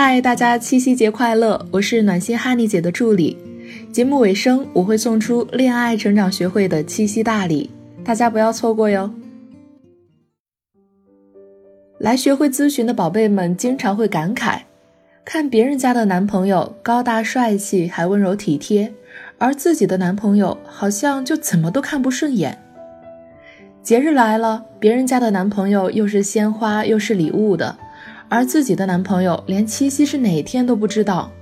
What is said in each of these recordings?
嗨，大家七夕节快乐！我是暖心哈尼姐的助理。节目尾声我会送出恋爱成长学会的七夕大礼，大家不要错过哟。来学会咨询的宝贝们经常会感慨，看别人家的男朋友高大帅气，还温柔体贴，而自己的男朋友好像就怎么都看不顺眼。节日来了，别人家的男朋友又是鲜花又是礼物的。而自己的男朋友连七夕是哪天都不知道，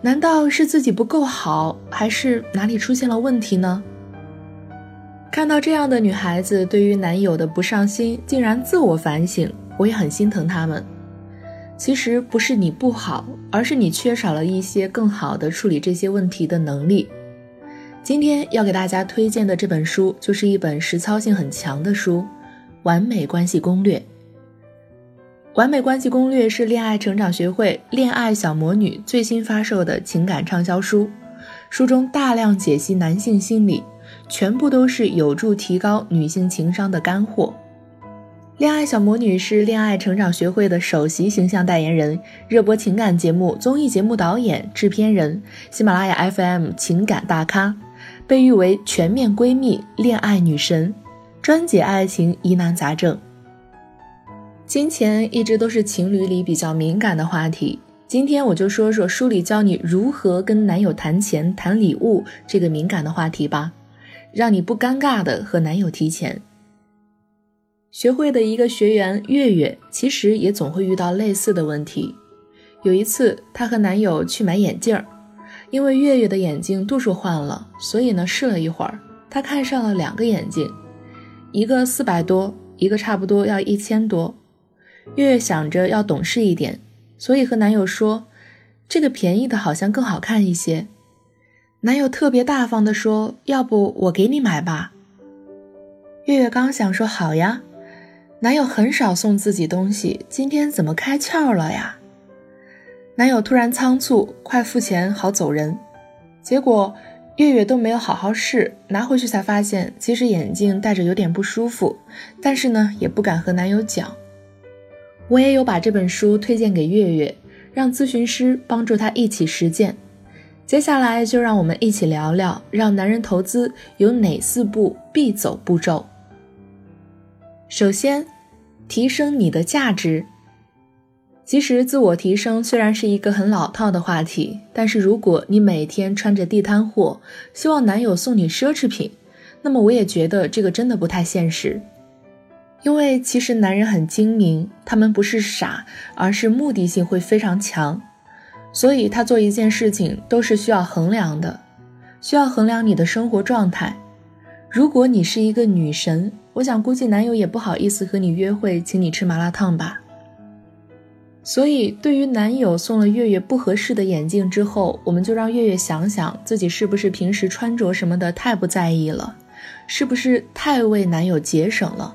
难道是自己不够好，还是哪里出现了问题呢？看到这样的女孩子对于男友的不上心，竟然自我反省，我也很心疼她们。其实不是你不好，而是你缺少了一些更好的处理这些问题的能力。今天要给大家推荐的这本书，就是一本实操性很强的书，《完美关系攻略》。完美关系攻略是恋爱成长学会恋爱小魔女最新发售的情感畅销书，书中大量解析男性心理，全部都是有助提高女性情商的干货。恋爱小魔女是恋爱成长学会的首席形象代言人，热播情感节目、综艺节目导演、制片人，喜马拉雅 FM 情感大咖，被誉为全面闺蜜、恋爱女神，专解爱情疑难杂症。金钱一直都是情侣里比较敏感的话题，今天我就说说书里教你如何跟男友谈钱、谈礼物这个敏感的话题吧，让你不尴尬的和男友提钱。学会的一个学员月月，其实也总会遇到类似的问题。有一次，她和男友去买眼镜，因为月月的眼镜度数换了，所以呢试了一会儿，她看上了两个眼镜，一个四百多，一个差不多要一千多。月月想着要懂事一点，所以和男友说：“这个便宜的好像更好看一些。”男友特别大方的说：“要不我给你买吧。”月月刚想说好呀，男友很少送自己东西，今天怎么开窍了呀？男友突然仓促，快付钱好走人。结果月月都没有好好试，拿回去才发现其实眼镜戴着有点不舒服，但是呢也不敢和男友讲。我也有把这本书推荐给月月，让咨询师帮助他一起实践。接下来就让我们一起聊聊，让男人投资有哪四步必走步骤。首先，提升你的价值。其实，自我提升虽然是一个很老套的话题，但是如果你每天穿着地摊货，希望男友送你奢侈品，那么我也觉得这个真的不太现实。因为其实男人很精明，他们不是傻，而是目的性会非常强，所以他做一件事情都是需要衡量的，需要衡量你的生活状态。如果你是一个女神，我想估计男友也不好意思和你约会，请你吃麻辣烫吧。所以，对于男友送了月月不合适的眼镜之后，我们就让月月想想自己是不是平时穿着什么的太不在意了，是不是太为男友节省了。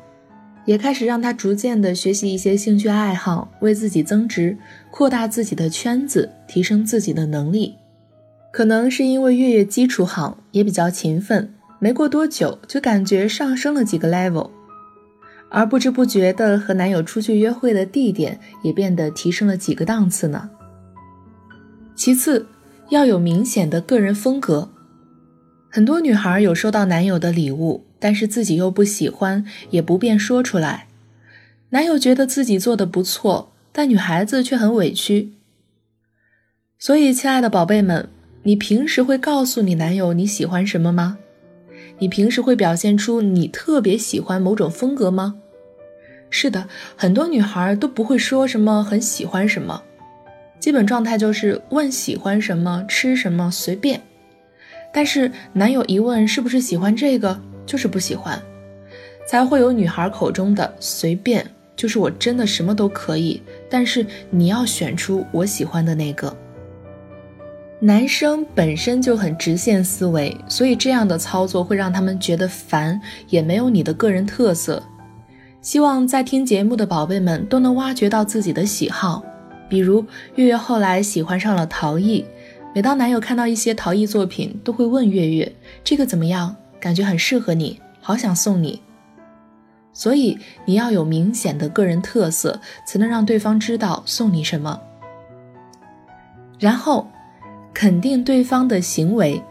也开始让他逐渐的学习一些兴趣爱好，为自己增值，扩大自己的圈子，提升自己的能力。可能是因为月月基础好，也比较勤奋，没过多久就感觉上升了几个 level，而不知不觉的和男友出去约会的地点也变得提升了几个档次呢。其次，要有明显的个人风格。很多女孩有收到男友的礼物。但是自己又不喜欢，也不便说出来。男友觉得自己做的不错，但女孩子却很委屈。所以，亲爱的宝贝们，你平时会告诉你男友你喜欢什么吗？你平时会表现出你特别喜欢某种风格吗？是的，很多女孩都不会说什么很喜欢什么，基本状态就是问喜欢什么、吃什么随便。但是男友一问是不是喜欢这个？就是不喜欢，才会有女孩口中的随便，就是我真的什么都可以，但是你要选出我喜欢的那个。男生本身就很直线思维，所以这样的操作会让他们觉得烦，也没有你的个人特色。希望在听节目的宝贝们都能挖掘到自己的喜好，比如月月后来喜欢上了陶艺，每当男友看到一些陶艺作品，都会问月月这个怎么样。感觉很适合你，好想送你。所以你要有明显的个人特色，才能让对方知道送你什么。然后肯定对方的行为。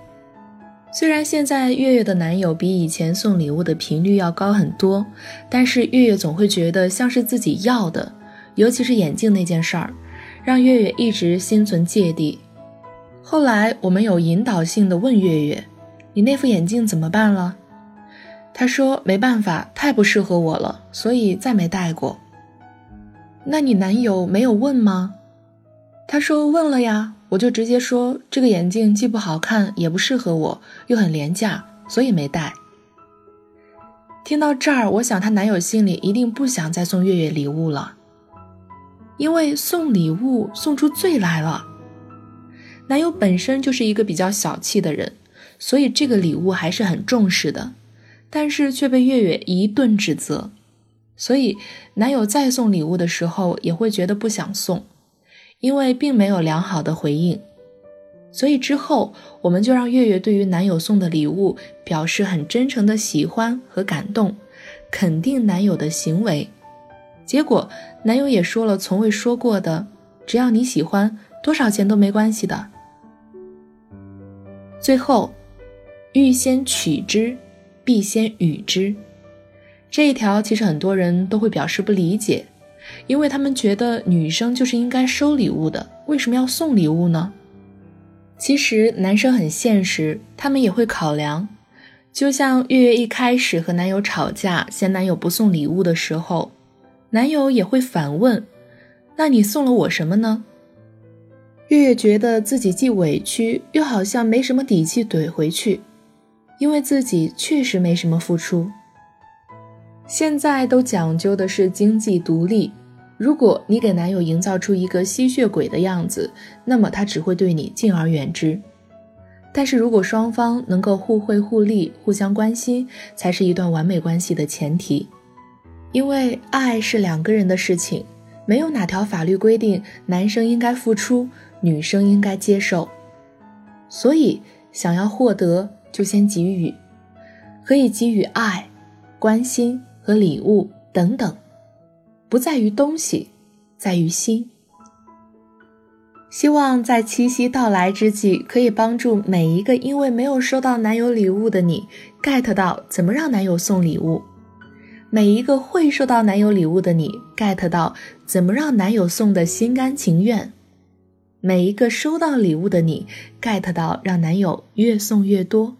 虽然现在月月的男友比以前送礼物的频率要高很多，但是月月总会觉得像是自己要的，尤其是眼镜那件事儿，让月月一直心存芥蒂。后来我们有引导性的问月月：“你那副眼镜怎么办了？”他说：“没办法，太不适合我了，所以再没戴过。”那你男友没有问吗？他说问了呀，我就直接说这个眼镜既不好看，也不适合我，又很廉价，所以没戴。听到这儿，我想她男友心里一定不想再送月月礼物了，因为送礼物送出罪来了。男友本身就是一个比较小气的人，所以这个礼物还是很重视的，但是却被月月一顿指责。所以，男友再送礼物的时候也会觉得不想送，因为并没有良好的回应。所以之后，我们就让月月对于男友送的礼物表示很真诚的喜欢和感动，肯定男友的行为。结果，男友也说了从未说过的“只要你喜欢，多少钱都没关系的”。最后，欲先取之，必先予之。这一条其实很多人都会表示不理解，因为他们觉得女生就是应该收礼物的，为什么要送礼物呢？其实男生很现实，他们也会考量。就像月月一开始和男友吵架，嫌男友不送礼物的时候，男友也会反问：“那你送了我什么呢？”月月觉得自己既委屈，又好像没什么底气怼回去，因为自己确实没什么付出。现在都讲究的是经济独立。如果你给男友营造出一个吸血鬼的样子，那么他只会对你敬而远之。但是如果双方能够互惠互利、互相关心，才是一段完美关系的前提。因为爱是两个人的事情，没有哪条法律规定男生应该付出，女生应该接受。所以，想要获得，就先给予，可以给予爱、关心。和礼物等等，不在于东西，在于心。希望在七夕到来之际，可以帮助每一个因为没有收到男友礼物的你，get 到怎么让男友送礼物；每一个会收到男友礼物的你，get 到怎么让男友送的心甘情愿；每一个收到礼物的你，get 到让男友越送越多。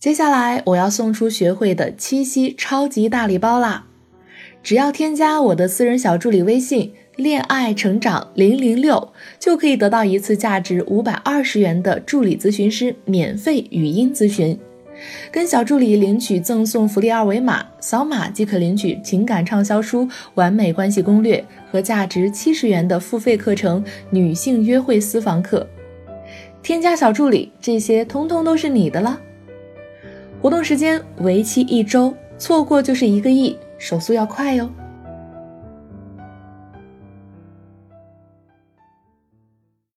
接下来我要送出学会的七夕超级大礼包啦！只要添加我的私人小助理微信“恋爱成长零零六”，就可以得到一次价值五百二十元的助理咨询师免费语音咨询，跟小助理领取赠送福利二维码，扫码即可领取情感畅销书《完美关系攻略》和价值七十元的付费课程《女性约会私房课》。添加小助理，这些通通都是你的了。活动时间为期一周，错过就是一个亿，手速要快哟！